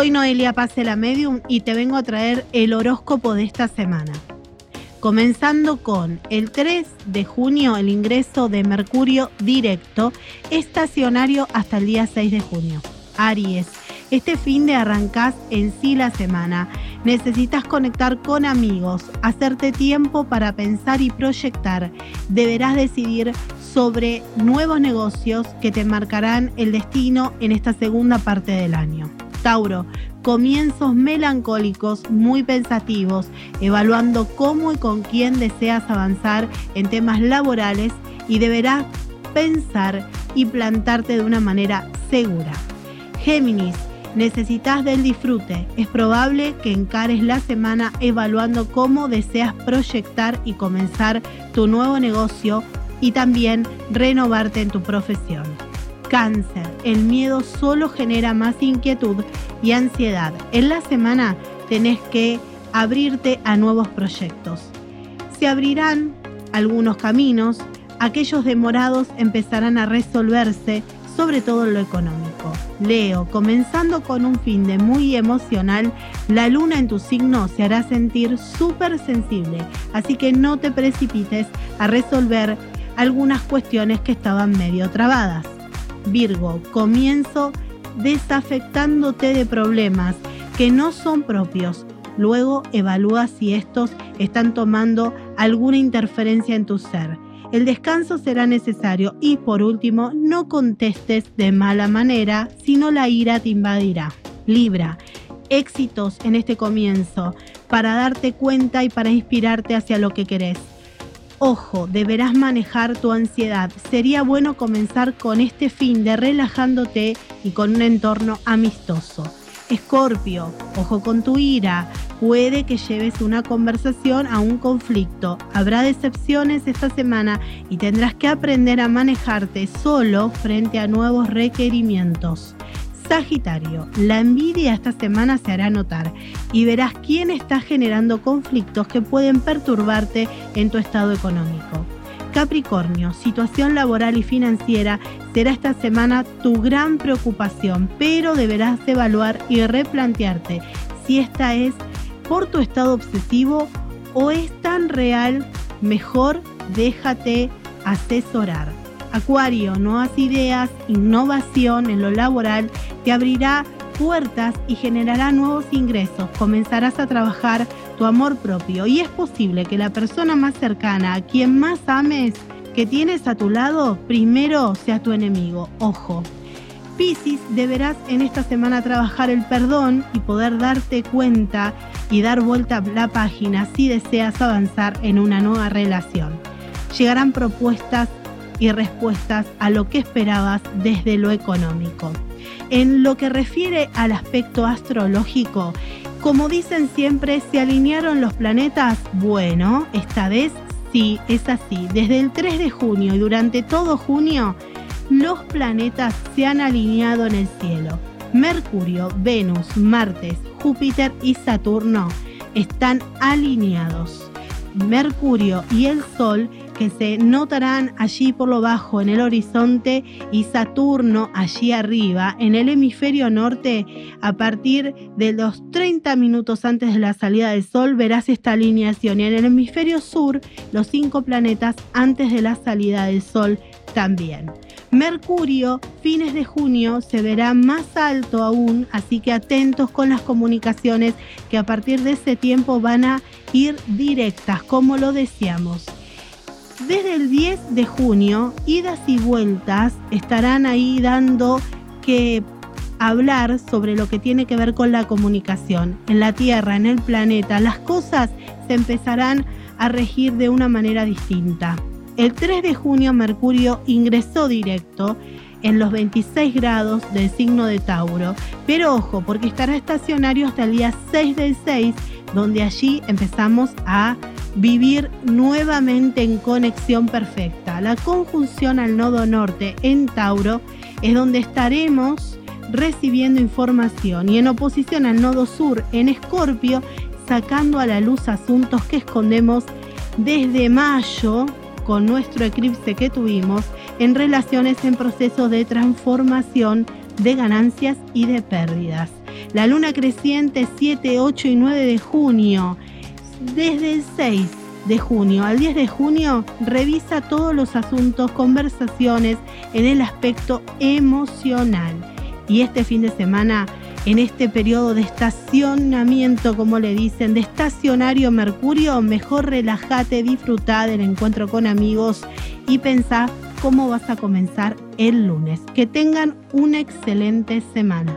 Soy Noelia Pase la Medium y te vengo a traer el horóscopo de esta semana. Comenzando con el 3 de junio, el ingreso de Mercurio directo, estacionario hasta el día 6 de junio. Aries, este fin de arrancás en sí la semana. Necesitas conectar con amigos, hacerte tiempo para pensar y proyectar. Deberás decidir sobre nuevos negocios que te marcarán el destino en esta segunda parte del año. Tauro, comienzos melancólicos, muy pensativos, evaluando cómo y con quién deseas avanzar en temas laborales y deberás pensar y plantarte de una manera segura. Géminis, necesitas del disfrute. Es probable que encares la semana evaluando cómo deseas proyectar y comenzar tu nuevo negocio y también renovarte en tu profesión. Cáncer. El miedo solo genera más inquietud y ansiedad. En la semana tenés que abrirte a nuevos proyectos. Se abrirán algunos caminos, aquellos demorados empezarán a resolverse, sobre todo en lo económico. Leo, comenzando con un fin de muy emocional, la luna en tu signo se hará sentir súper sensible, así que no te precipites a resolver algunas cuestiones que estaban medio trabadas. Virgo, comienzo desafectándote de problemas que no son propios. Luego evalúa si estos están tomando alguna interferencia en tu ser. El descanso será necesario y por último, no contestes de mala manera, sino la ira te invadirá. Libra, éxitos en este comienzo para darte cuenta y para inspirarte hacia lo que querés. Ojo, deberás manejar tu ansiedad. Sería bueno comenzar con este fin de relajándote y con un entorno amistoso. Escorpio, ojo con tu ira. Puede que lleves una conversación a un conflicto. Habrá decepciones esta semana y tendrás que aprender a manejarte solo frente a nuevos requerimientos. Sagitario, la envidia esta semana se hará notar y verás quién está generando conflictos que pueden perturbarte en tu estado económico. Capricornio, situación laboral y financiera será esta semana tu gran preocupación, pero deberás evaluar y replantearte si esta es por tu estado obsesivo o es tan real, mejor déjate asesorar. Acuario, nuevas ideas, innovación en lo laboral te abrirá puertas y generará nuevos ingresos. Comenzarás a trabajar tu amor propio y es posible que la persona más cercana, a quien más ames, que tienes a tu lado, primero sea tu enemigo. Ojo. Piscis, deberás en esta semana trabajar el perdón y poder darte cuenta y dar vuelta a la página si deseas avanzar en una nueva relación. Llegarán propuestas y respuestas a lo que esperabas desde lo económico. En lo que refiere al aspecto astrológico, como dicen siempre, ¿se alinearon los planetas? Bueno, esta vez sí, es así. Desde el 3 de junio y durante todo junio, los planetas se han alineado en el cielo. Mercurio, Venus, Marte, Júpiter y Saturno están alineados. Mercurio y el Sol que se notarán allí por lo bajo en el horizonte y Saturno allí arriba en el hemisferio norte a partir de los 30 minutos antes de la salida del Sol verás esta alineación y en el hemisferio sur los cinco planetas antes de la salida del Sol también. Mercurio, fines de junio, se verá más alto aún, así que atentos con las comunicaciones que a partir de ese tiempo van a ir directas, como lo decíamos. Desde el 10 de junio, idas y vueltas estarán ahí dando que hablar sobre lo que tiene que ver con la comunicación. En la Tierra, en el planeta, las cosas se empezarán a regir de una manera distinta. El 3 de junio Mercurio ingresó directo en los 26 grados del signo de Tauro, pero ojo, porque estará estacionario hasta el día 6 del 6, donde allí empezamos a vivir nuevamente en conexión perfecta. La conjunción al nodo norte en Tauro es donde estaremos recibiendo información y en oposición al nodo sur en Escorpio, sacando a la luz asuntos que escondemos desde mayo con nuestro eclipse que tuvimos en relaciones en proceso de transformación de ganancias y de pérdidas. La luna creciente 7, 8 y 9 de junio. Desde el 6 de junio al 10 de junio, revisa todos los asuntos, conversaciones en el aspecto emocional. Y este fin de semana, en este periodo de estacionamiento, como le dicen, de estacionario Mercurio, mejor relájate, disfruta del encuentro con amigos y pensá cómo vas a comenzar el lunes. Que tengan una excelente semana.